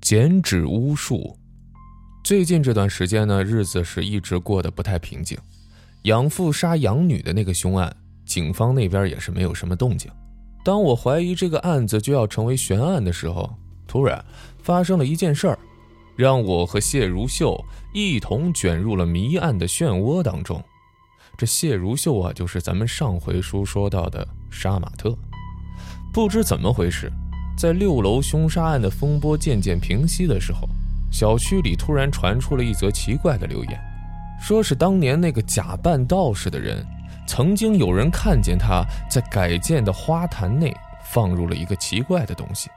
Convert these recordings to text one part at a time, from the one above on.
剪纸巫术。最近这段时间呢，日子是一直过得不太平静。养父杀养女的那个凶案，警方那边也是没有什么动静。当我怀疑这个案子就要成为悬案的时候，突然发生了一件事儿，让我和谢如秀一同卷入了谜案的漩涡当中。这谢如秀啊，就是咱们上回书说到的杀马特。不知怎么回事，在六楼凶杀案的风波渐渐平息的时候，小区里突然传出了一则奇怪的留言，说是当年那个假扮道士的人，曾经有人看见他在改建的花坛内放入了一个奇怪的东西。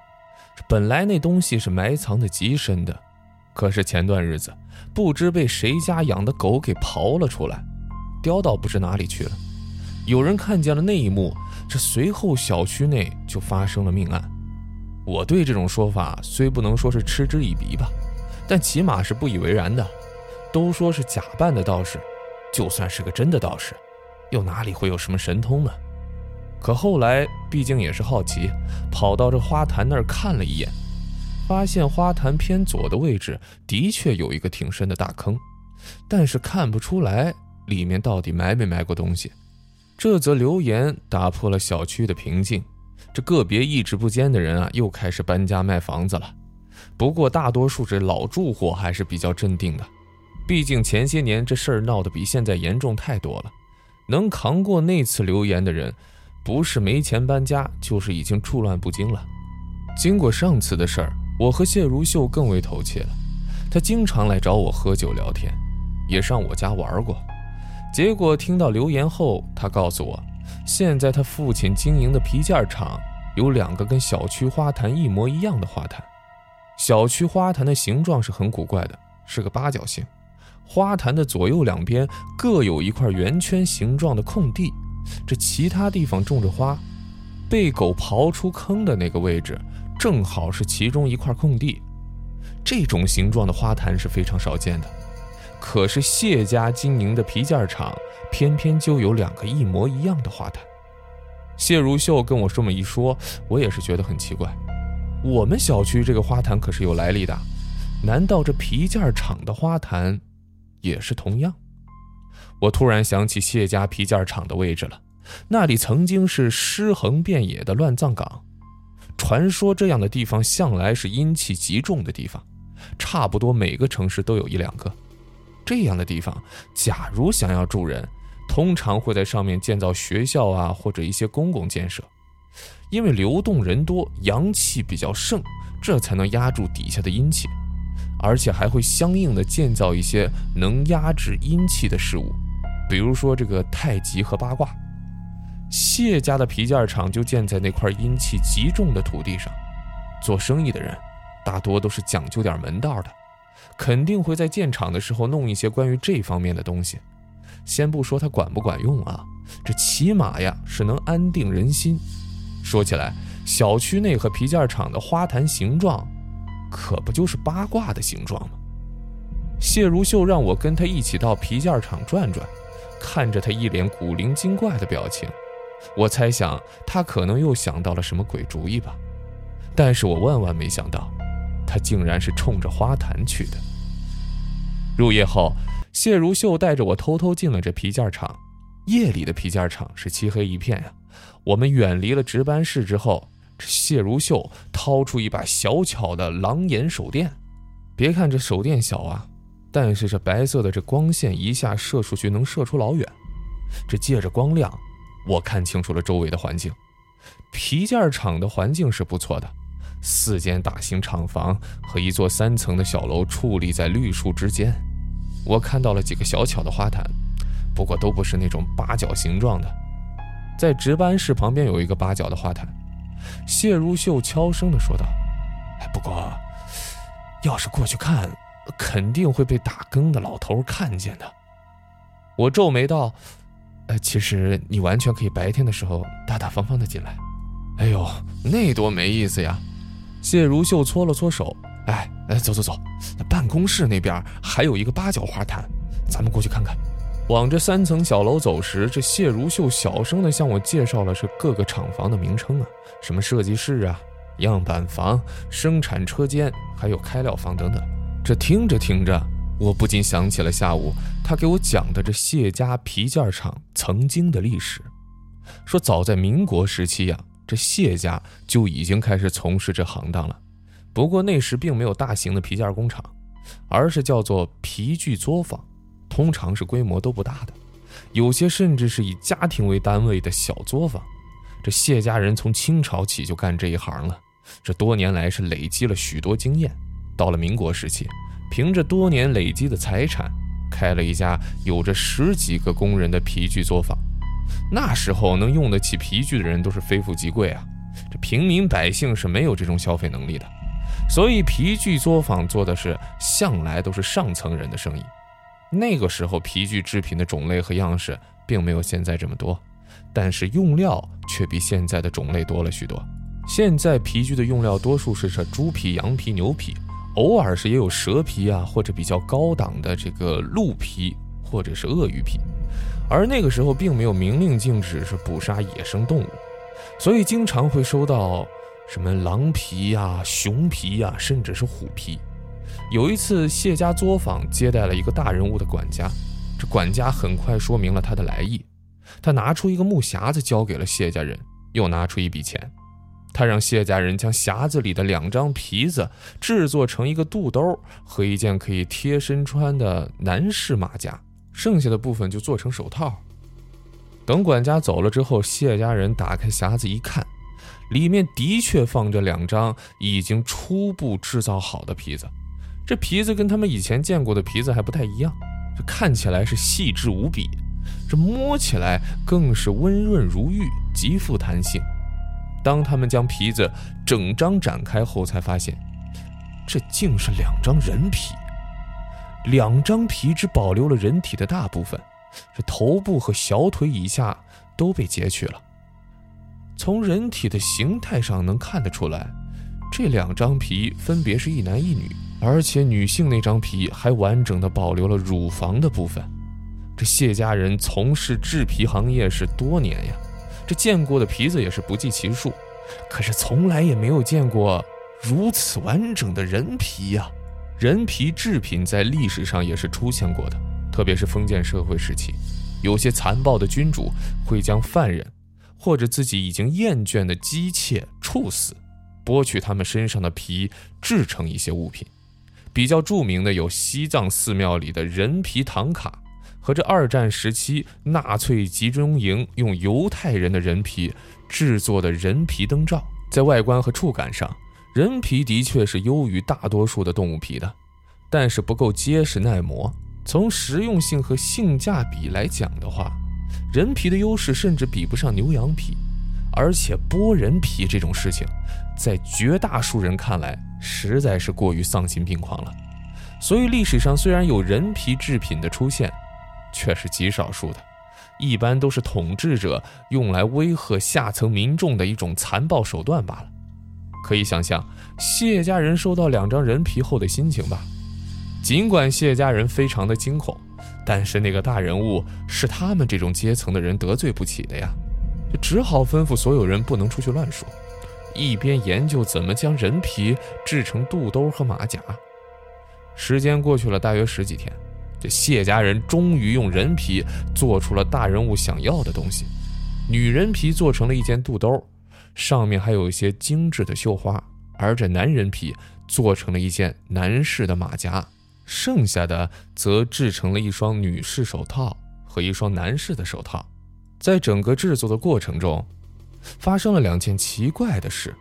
本来那东西是埋藏的极深的，可是前段日子不知被谁家养的狗给刨了出来，叼到不知哪里去了。有人看见了那一幕。这随后小区内就发生了命案，我对这种说法虽不能说是嗤之以鼻吧，但起码是不以为然的。都说是假扮的道士，就算是个真的道士，又哪里会有什么神通呢？可后来毕竟也是好奇，跑到这花坛那儿看了一眼，发现花坛偏左的位置的确有一个挺深的大坑，但是看不出来里面到底埋没埋过东西。这则留言打破了小区的平静，这个别意志不坚的人啊，又开始搬家卖房子了。不过大多数这老住户还是比较镇定的，毕竟前些年这事儿闹得比现在严重太多了。能扛过那次留言的人，不是没钱搬家，就是已经处乱不惊了。经过上次的事儿，我和谢如秀更为投契了。他经常来找我喝酒聊天，也上我家玩过。结果听到留言后，他告诉我，现在他父亲经营的皮件厂有两个跟小区花坛一模一样的花坛。小区花坛的形状是很古怪的，是个八角形。花坛的左右两边各有一块圆圈形状的空地，这其他地方种着花。被狗刨出坑的那个位置，正好是其中一块空地。这种形状的花坛是非常少见的。可是谢家经营的皮件厂偏偏就有两个一模一样的花坛。谢如秀跟我这么一说，我也是觉得很奇怪。我们小区这个花坛可是有来历的，难道这皮件厂的花坛也是同样？我突然想起谢家皮件厂的位置了，那里曾经是尸横遍野的乱葬岗，传说这样的地方向来是阴气极重的地方，差不多每个城市都有一两个。这样的地方，假如想要住人，通常会在上面建造学校啊，或者一些公共建设，因为流动人多，阳气比较盛，这才能压住底下的阴气，而且还会相应的建造一些能压制阴气的事物，比如说这个太极和八卦。谢家的皮件厂就建在那块阴气极重的土地上，做生意的人大多都是讲究点门道的。肯定会在建厂的时候弄一些关于这方面的东西，先不说它管不管用啊，这起码呀是能安定人心。说起来，小区内和皮件厂的花坛形状，可不就是八卦的形状吗？谢如秀让我跟他一起到皮件厂转转，看着他一脸古灵精怪的表情，我猜想他可能又想到了什么鬼主意吧。但是我万万没想到。他竟然是冲着花坛去的。入夜后，谢如秀带着我偷偷进了这皮件厂。夜里的皮件厂是漆黑一片呀。我们远离了值班室之后，这谢如秀掏出一把小巧的狼眼手电。别看这手电小啊，但是这白色的这光线一下射出去能射出老远。这借着光亮，我看清楚了周围的环境。皮件厂的环境是不错的。四间大型厂房和一座三层的小楼矗立在绿树之间，我看到了几个小巧的花坛，不过都不是那种八角形状的。在值班室旁边有一个八角的花坛，谢如秀悄声地说道：“哎，不过要是过去看，肯定会被打更的老头看见的。”我皱眉道：“呃，其实你完全可以白天的时候大大方方的进来。”哎呦，那多没意思呀！谢如秀搓了搓手，哎哎，走走走，办公室那边还有一个八角花坛，咱们过去看看。往这三层小楼走时，这谢如秀小声的向我介绍了这各个厂房的名称啊，什么设计室啊、样板房、生产车间，还有开料房等等。这听着听着，我不禁想起了下午他给我讲的这谢家皮件厂曾经的历史。说早在民国时期呀，这谢家就已经开始从事这行当了。不过那时并没有大型的皮件工厂，而是叫做皮具作坊，通常是规模都不大的，有些甚至是以家庭为单位的小作坊。这谢家人从清朝起就干这一行了，这多年来是累积了许多经验。到了民国时期，凭着多年累积的财产，开了一家有着十几个工人的皮具作坊。那时候能用得起皮具的人都是非富即贵啊，这平民百姓是没有这种消费能力的。所以皮具作坊做的是向来都是上层人的生意。那个时候皮具制品的种类和样式并没有现在这么多，但是用料却比现在的种类多了许多。现在皮具的用料多数是这猪皮、羊皮、牛皮。偶尔是也有蛇皮啊，或者比较高档的这个鹿皮，或者是鳄鱼皮，而那个时候并没有明令禁止是捕杀野生动物，所以经常会收到什么狼皮呀、熊皮呀，甚至是虎皮。有一次谢家作坊接待了一个大人物的管家，这管家很快说明了他的来意，他拿出一个木匣子交给了谢家人，又拿出一笔钱。他让谢家人将匣子里的两张皮子制作成一个肚兜和一件可以贴身穿的男士马甲，剩下的部分就做成手套。等管家走了之后，谢家人打开匣子一看，里面的确放着两张已经初步制造好的皮子。这皮子跟他们以前见过的皮子还不太一样，这看起来是细致无比，这摸起来更是温润如玉，极富弹性。当他们将皮子整张展开后，才发现这竟是两张人皮。两张皮只保留了人体的大部分，这头部和小腿以下都被截去了。从人体的形态上能看得出来，这两张皮分别是一男一女，而且女性那张皮还完整的保留了乳房的部分。这谢家人从事制皮行业是多年呀。这见过的皮子也是不计其数，可是从来也没有见过如此完整的人皮呀！人皮制品在历史上也是出现过的，特别是封建社会时期，有些残暴的君主会将犯人或者自己已经厌倦的姬妾处死，剥去他们身上的皮，制成一些物品。比较著名的有西藏寺庙里的人皮唐卡。和这二战时期纳粹集中营用犹太人的人皮制作的人皮灯罩，在外观和触感上，人皮的确是优于大多数的动物皮的，但是不够结实耐磨。从实用性和性价比来讲的话，人皮的优势甚至比不上牛羊皮，而且剥人皮这种事情，在绝大多数人看来实在是过于丧心病狂了。所以历史上虽然有人皮制品的出现，却是极少数的，一般都是统治者用来威吓下层民众的一种残暴手段罢了。可以想象谢家人收到两张人皮后的心情吧。尽管谢家人非常的惊恐，但是那个大人物是他们这种阶层的人得罪不起的呀，就只好吩咐所有人不能出去乱说，一边研究怎么将人皮制成肚兜和马甲。时间过去了大约十几天。这谢家人终于用人皮做出了大人物想要的东西，女人皮做成了一件肚兜，上面还有一些精致的绣花；而这男人皮做成了一件男士的马甲，剩下的则制成了一双女士手套和一双男士的手套。在整个制作的过程中，发生了两件奇怪的事：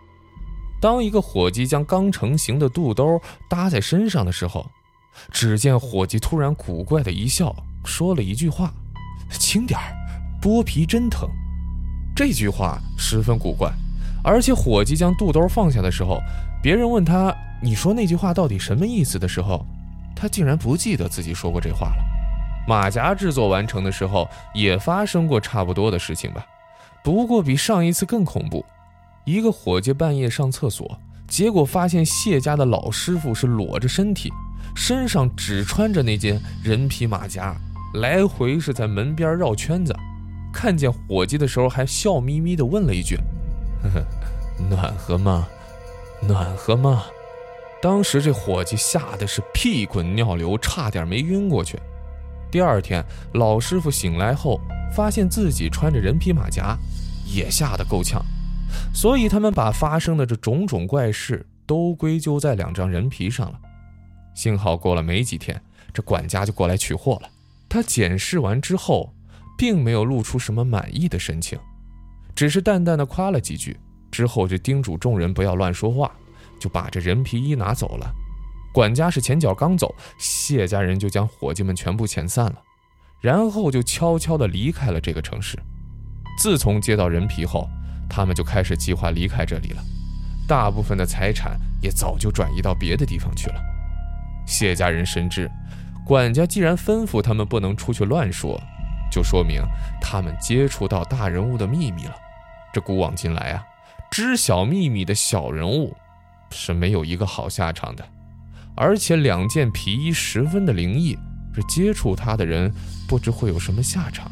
当一个伙计将刚成型的肚兜搭在身上的时候。只见伙计突然古怪的一笑，说了一句话：“轻点儿，剥皮真疼。”这句话十分古怪，而且伙计将肚兜放下的时候，别人问他：“你说那句话到底什么意思？”的时候，他竟然不记得自己说过这话了。马甲制作完成的时候，也发生过差不多的事情吧，不过比上一次更恐怖。一个伙计半夜上厕所，结果发现谢家的老师傅是裸着身体。身上只穿着那件人皮马甲，来回是在门边绕圈子。看见伙计的时候，还笑眯眯地问了一句：“，呵 呵暖和吗？暖和吗？当时这伙计吓得是屁滚尿流，差点没晕过去。第二天，老师傅醒来后，发现自己穿着人皮马甲，也吓得够呛。所以他们把发生的这种种怪事都归咎在两张人皮上了。幸好过了没几天，这管家就过来取货了。他检视完之后，并没有露出什么满意的神情，只是淡淡的夸了几句，之后就叮嘱众人不要乱说话。就把这人皮衣拿走了，管家是前脚刚走，谢家人就将伙计们全部遣散了，然后就悄悄地离开了这个城市。自从接到人皮后，他们就开始计划离开这里了，大部分的财产也早就转移到别的地方去了。谢家人深知，管家既然吩咐他们不能出去乱说，就说明他们接触到大人物的秘密了。这古往今来啊，知晓秘密的小人物。是没有一个好下场的，而且两件皮衣十分的灵异，这接触他的人不知会有什么下场。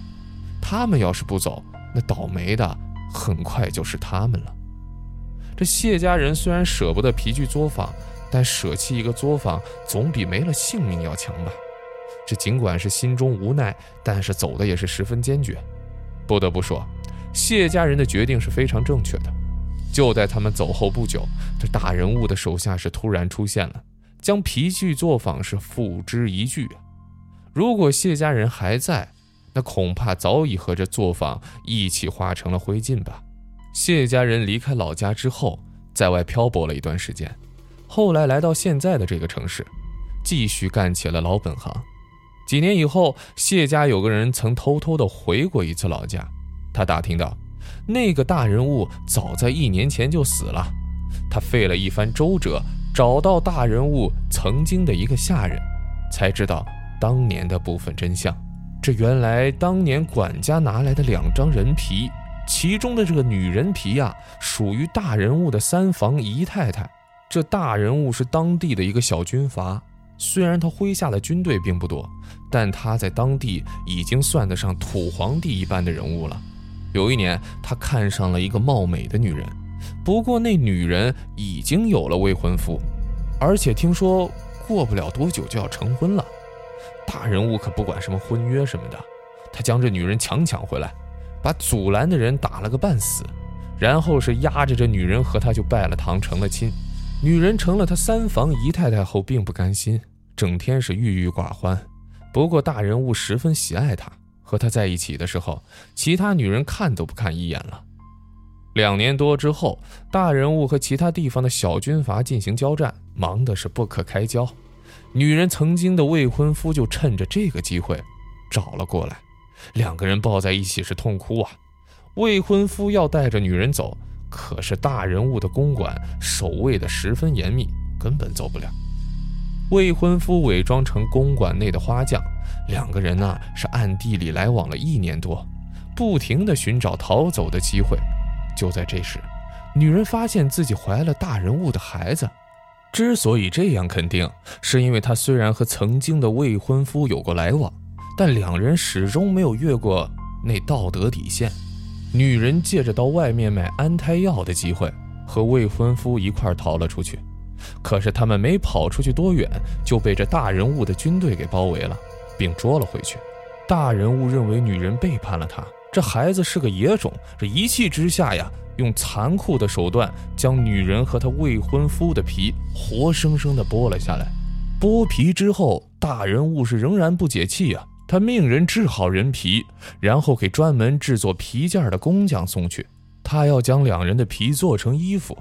他们要是不走，那倒霉的很快就是他们了。这谢家人虽然舍不得皮具作坊，但舍弃一个作坊总比没了性命要强吧？这尽管是心中无奈，但是走的也是十分坚决。不得不说，谢家人的决定是非常正确的。就在他们走后不久，这大人物的手下是突然出现了，将皮具作坊是付之一炬啊。如果谢家人还在，那恐怕早已和这作坊一起化成了灰烬吧。谢家人离开老家之后，在外漂泊了一段时间，后来来到现在的这个城市，继续干起了老本行。几年以后，谢家有个人曾偷偷的回过一次老家，他打听到。那个大人物早在一年前就死了，他费了一番周折，找到大人物曾经的一个下人，才知道当年的部分真相。这原来当年管家拿来的两张人皮，其中的这个女人皮呀，属于大人物的三房姨太太。这大人物是当地的一个小军阀，虽然他麾下的军队并不多，但他在当地已经算得上土皇帝一般的人物了。有一年，他看上了一个貌美的女人，不过那女人已经有了未婚夫，而且听说过不了多久就要成婚了。大人物可不管什么婚约什么的，他将这女人强抢回来，把阻拦的人打了个半死，然后是压着这女人和他就拜了堂，成了亲。女人成了他三房姨太太后，并不甘心，整天是郁郁寡欢。不过大人物十分喜爱她。和他在一起的时候，其他女人看都不看一眼了。两年多之后，大人物和其他地方的小军阀进行交战，忙的是不可开交。女人曾经的未婚夫就趁着这个机会找了过来，两个人抱在一起是痛哭啊。未婚夫要带着女人走，可是大人物的公馆守卫的十分严密，根本走不了。未婚夫伪装成公馆内的花匠。两个人呢是暗地里来往了一年多，不停的寻找逃走的机会。就在这时，女人发现自己怀了大人物的孩子。之所以这样肯定，是因为她虽然和曾经的未婚夫有过来往，但两人始终没有越过那道德底线。女人借着到外面买安胎药的机会，和未婚夫一块逃了出去。可是他们没跑出去多远，就被这大人物的军队给包围了。并捉了回去。大人物认为女人背叛了他，这孩子是个野种，这一气之下呀，用残酷的手段将女人和她未婚夫的皮活生生的剥了下来。剥皮之后，大人物是仍然不解气呀，他命人治好人皮，然后给专门制作皮件的工匠送去。他要将两人的皮做成衣服，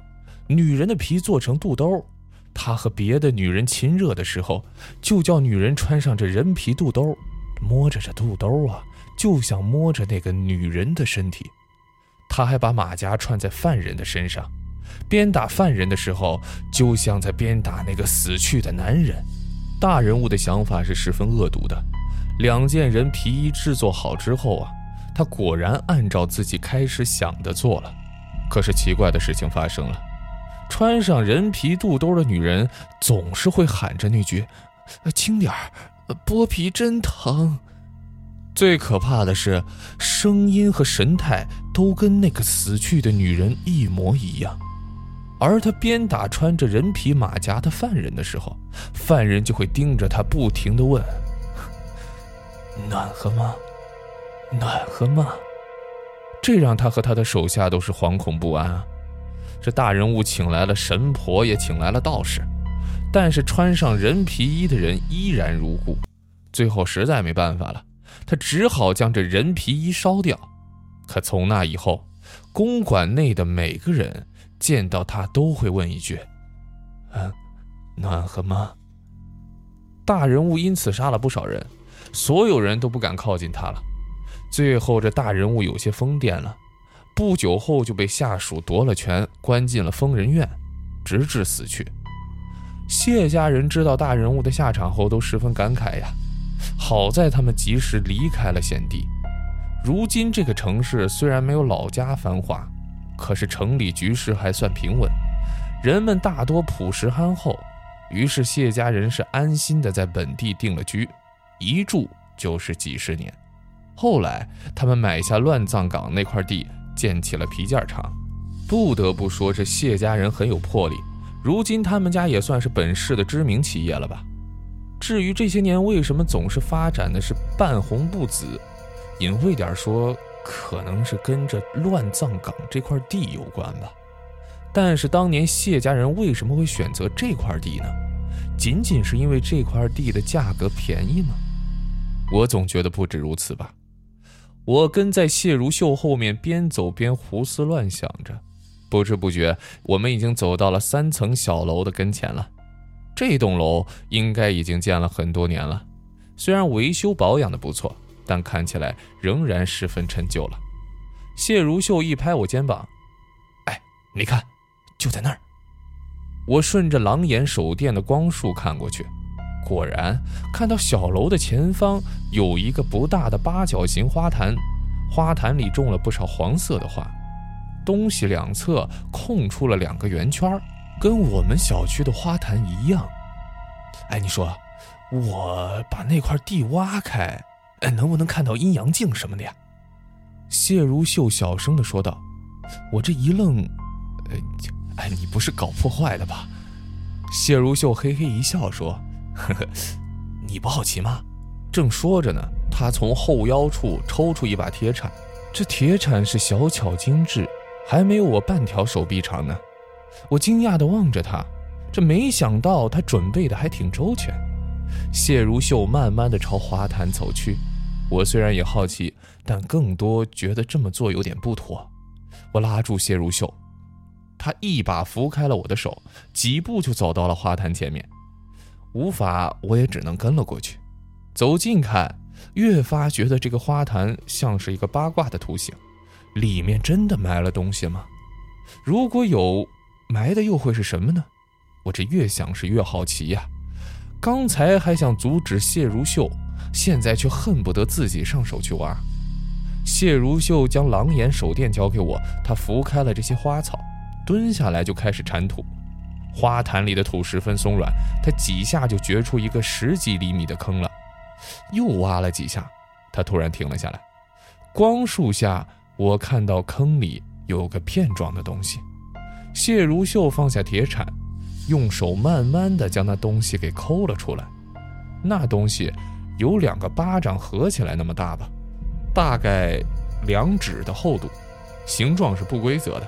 女人的皮做成肚兜。他和别的女人亲热的时候，就叫女人穿上这人皮肚兜，摸着这肚兜啊，就像摸着那个女人的身体。他还把马甲穿在犯人的身上，鞭打犯人的时候，就像在鞭打那个死去的男人。大人物的想法是十分恶毒的。两件人皮衣制作好之后啊，他果然按照自己开始想的做了。可是奇怪的事情发生了。穿上人皮肚兜的女人总是会喊着那句：“轻点儿，剥皮真疼。”最可怕的是，声音和神态都跟那个死去的女人一模一样。而他鞭打穿着人皮马甲的犯人的时候，犯人就会盯着他，不停地问：“暖和吗？暖和吗？”这让他和他的手下都是惶恐不安啊！这大人物请来了神婆，也请来了道士，但是穿上人皮衣的人依然如故。最后实在没办法了，他只好将这人皮衣烧掉。可从那以后，公馆内的每个人见到他都会问一句：“嗯，暖和吗？”大人物因此杀了不少人，所有人都不敢靠近他了。最后，这大人物有些疯癫了，不久后就被下属夺了权，关进了疯人院，直至死去。谢家人知道大人物的下场后，都十分感慨呀。好在他们及时离开了险地。如今这个城市虽然没有老家繁华，可是城里局势还算平稳，人们大多朴实憨厚。于是谢家人是安心的在本地定了居，一住就是几十年。后来，他们买下乱葬岗那块地，建起了皮件厂。不得不说，这谢家人很有魄力。如今，他们家也算是本市的知名企业了吧？至于这些年为什么总是发展的是半红不紫，隐晦点说，可能是跟着乱葬岗这块地有关吧。但是，当年谢家人为什么会选择这块地呢？仅仅是因为这块地的价格便宜吗？我总觉得不止如此吧。我跟在谢如秀后面，边走边胡思乱想着。不知不觉，我们已经走到了三层小楼的跟前了。这栋楼应该已经建了很多年了，虽然维修保养的不错，但看起来仍然十分陈旧了。谢如秀一拍我肩膀：“哎，你看，就在那儿。”我顺着狼眼手电的光束看过去。果然看到小楼的前方有一个不大的八角形花坛，花坛里种了不少黄色的花，东西两侧空出了两个圆圈，跟我们小区的花坛一样。哎，你说，我把那块地挖开，能不能看到阴阳镜什么的呀？谢如秀小声的说道。我这一愣，哎，你不是搞破坏的吧？谢如秀嘿嘿一笑说。呵呵，你不好奇吗？正说着呢，他从后腰处抽出一把铁铲，这铁铲是小巧精致，还没有我半条手臂长呢。我惊讶地望着他，这没想到他准备的还挺周全。谢如秀慢慢地朝花坛走去，我虽然也好奇，但更多觉得这么做有点不妥。我拉住谢如秀，他一把扶开了我的手，几步就走到了花坛前面。无法，我也只能跟了过去。走近看，越发觉得这个花坛像是一个八卦的图形，里面真的埋了东西吗？如果有，埋的又会是什么呢？我这越想是越好奇呀。刚才还想阻止谢如秀，现在却恨不得自己上手去挖。谢如秀将狼眼手电交给我，他拂开了这些花草，蹲下来就开始铲土。花坛里的土十分松软，他几下就掘出一个十几厘米的坑了。又挖了几下，他突然停了下来。光束下，我看到坑里有个片状的东西。谢如秀放下铁铲，用手慢慢的将那东西给抠了出来。那东西有两个巴掌合起来那么大吧，大概两指的厚度，形状是不规则的。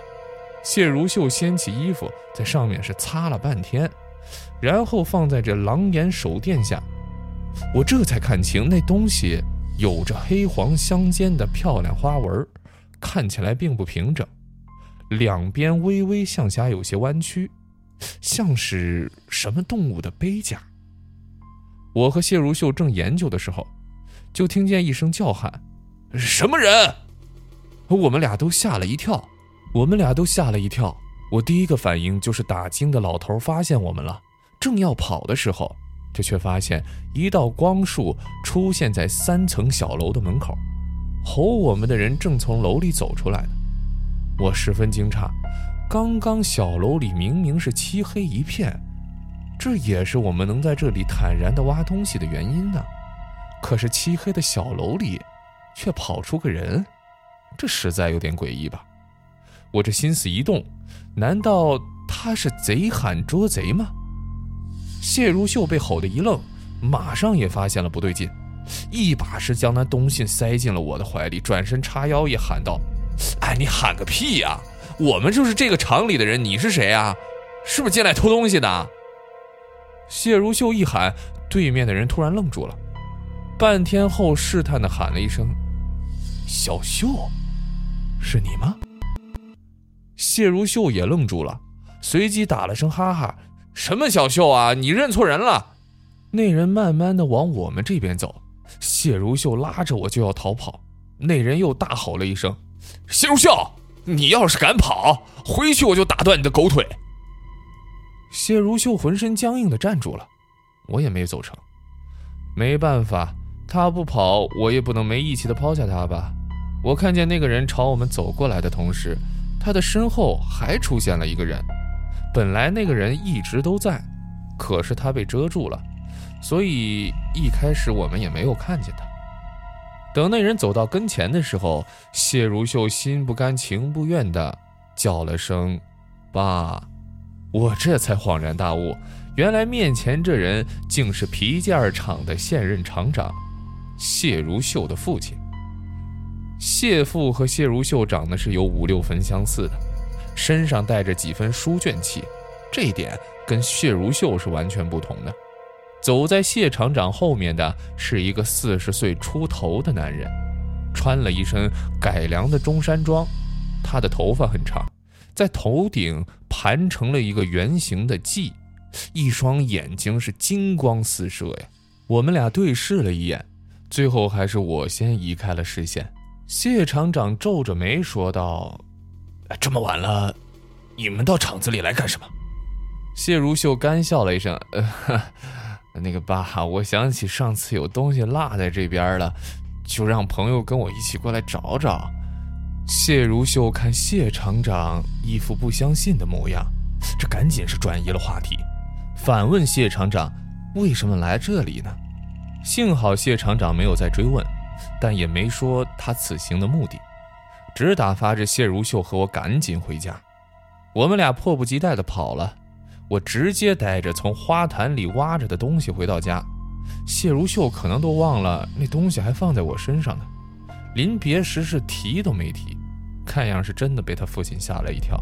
谢如秀掀起衣服，在上面是擦了半天，然后放在这狼眼手电下，我这才看清那东西有着黑黄相间的漂亮花纹，看起来并不平整，两边微微向下有些弯曲，像是什么动物的背甲。我和谢如秀正研究的时候，就听见一声叫喊：“什么人？”我们俩都吓了一跳。我们俩都吓了一跳，我第一个反应就是打惊的老头发现我们了，正要跑的时候，这却发现一道光束出现在三层小楼的门口，吼我们的人正从楼里走出来呢。我十分惊诧，刚刚小楼里明明是漆黑一片，这也是我们能在这里坦然地挖东西的原因呢。可是漆黑的小楼里，却跑出个人，这实在有点诡异吧。我这心思一动，难道他是贼喊捉贼吗？谢如秀被吼得一愣，马上也发现了不对劲，一把是将那东西塞进了我的怀里，转身叉腰也喊道：“哎，你喊个屁呀！我们就是这个厂里的人，你是谁啊？是不是进来偷东西的？”谢如秀一喊，对面的人突然愣住了，半天后试探的喊了一声：“小秀，是你吗？”谢如秀也愣住了，随即打了声哈哈。什么小秀啊！你认错人了。那人慢慢的往我们这边走，谢如秀拉着我就要逃跑。那人又大吼了一声：“谢如秀，你要是敢跑，回去我就打断你的狗腿。”谢如秀浑身僵硬的站住了，我也没走成。没办法，他不跑，我也不能没义气的抛下他吧。我看见那个人朝我们走过来的同时，他的身后还出现了一个人。本来那个人一直都在，可是他被遮住了，所以一开始我们也没有看见他。等那人走到跟前的时候，谢如秀心不甘情不愿的叫了声“爸”，我这才恍然大悟，原来面前这人竟是皮件厂的现任厂长谢如秀的父亲。谢父和谢如秀长得是有五六分相似的。身上带着几分书卷气，这一点跟谢如秀是完全不同的。走在谢厂长后面的是一个四十岁出头的男人，穿了一身改良的中山装，他的头发很长，在头顶盘成了一个圆形的髻，一双眼睛是金光四射呀。我们俩对视了一眼，最后还是我先移开了视线。谢厂长皱着眉说道。这么晚了，你们到厂子里来干什么？谢如秀干笑了一声：“呃，那个爸，我想起上次有东西落在这边了，就让朋友跟我一起过来找找。”谢如秀看谢厂长一副不相信的模样，这赶紧是转移了话题，反问谢厂长：“为什么来这里呢？”幸好谢厂长没有再追问，但也没说他此行的目的。只打发着谢如秀和我赶紧回家，我们俩迫不及待地跑了。我直接带着从花坛里挖着的东西回到家，谢如秀可能都忘了那东西还放在我身上呢。临别时是提都没提，看样是真的被他父亲吓了一跳。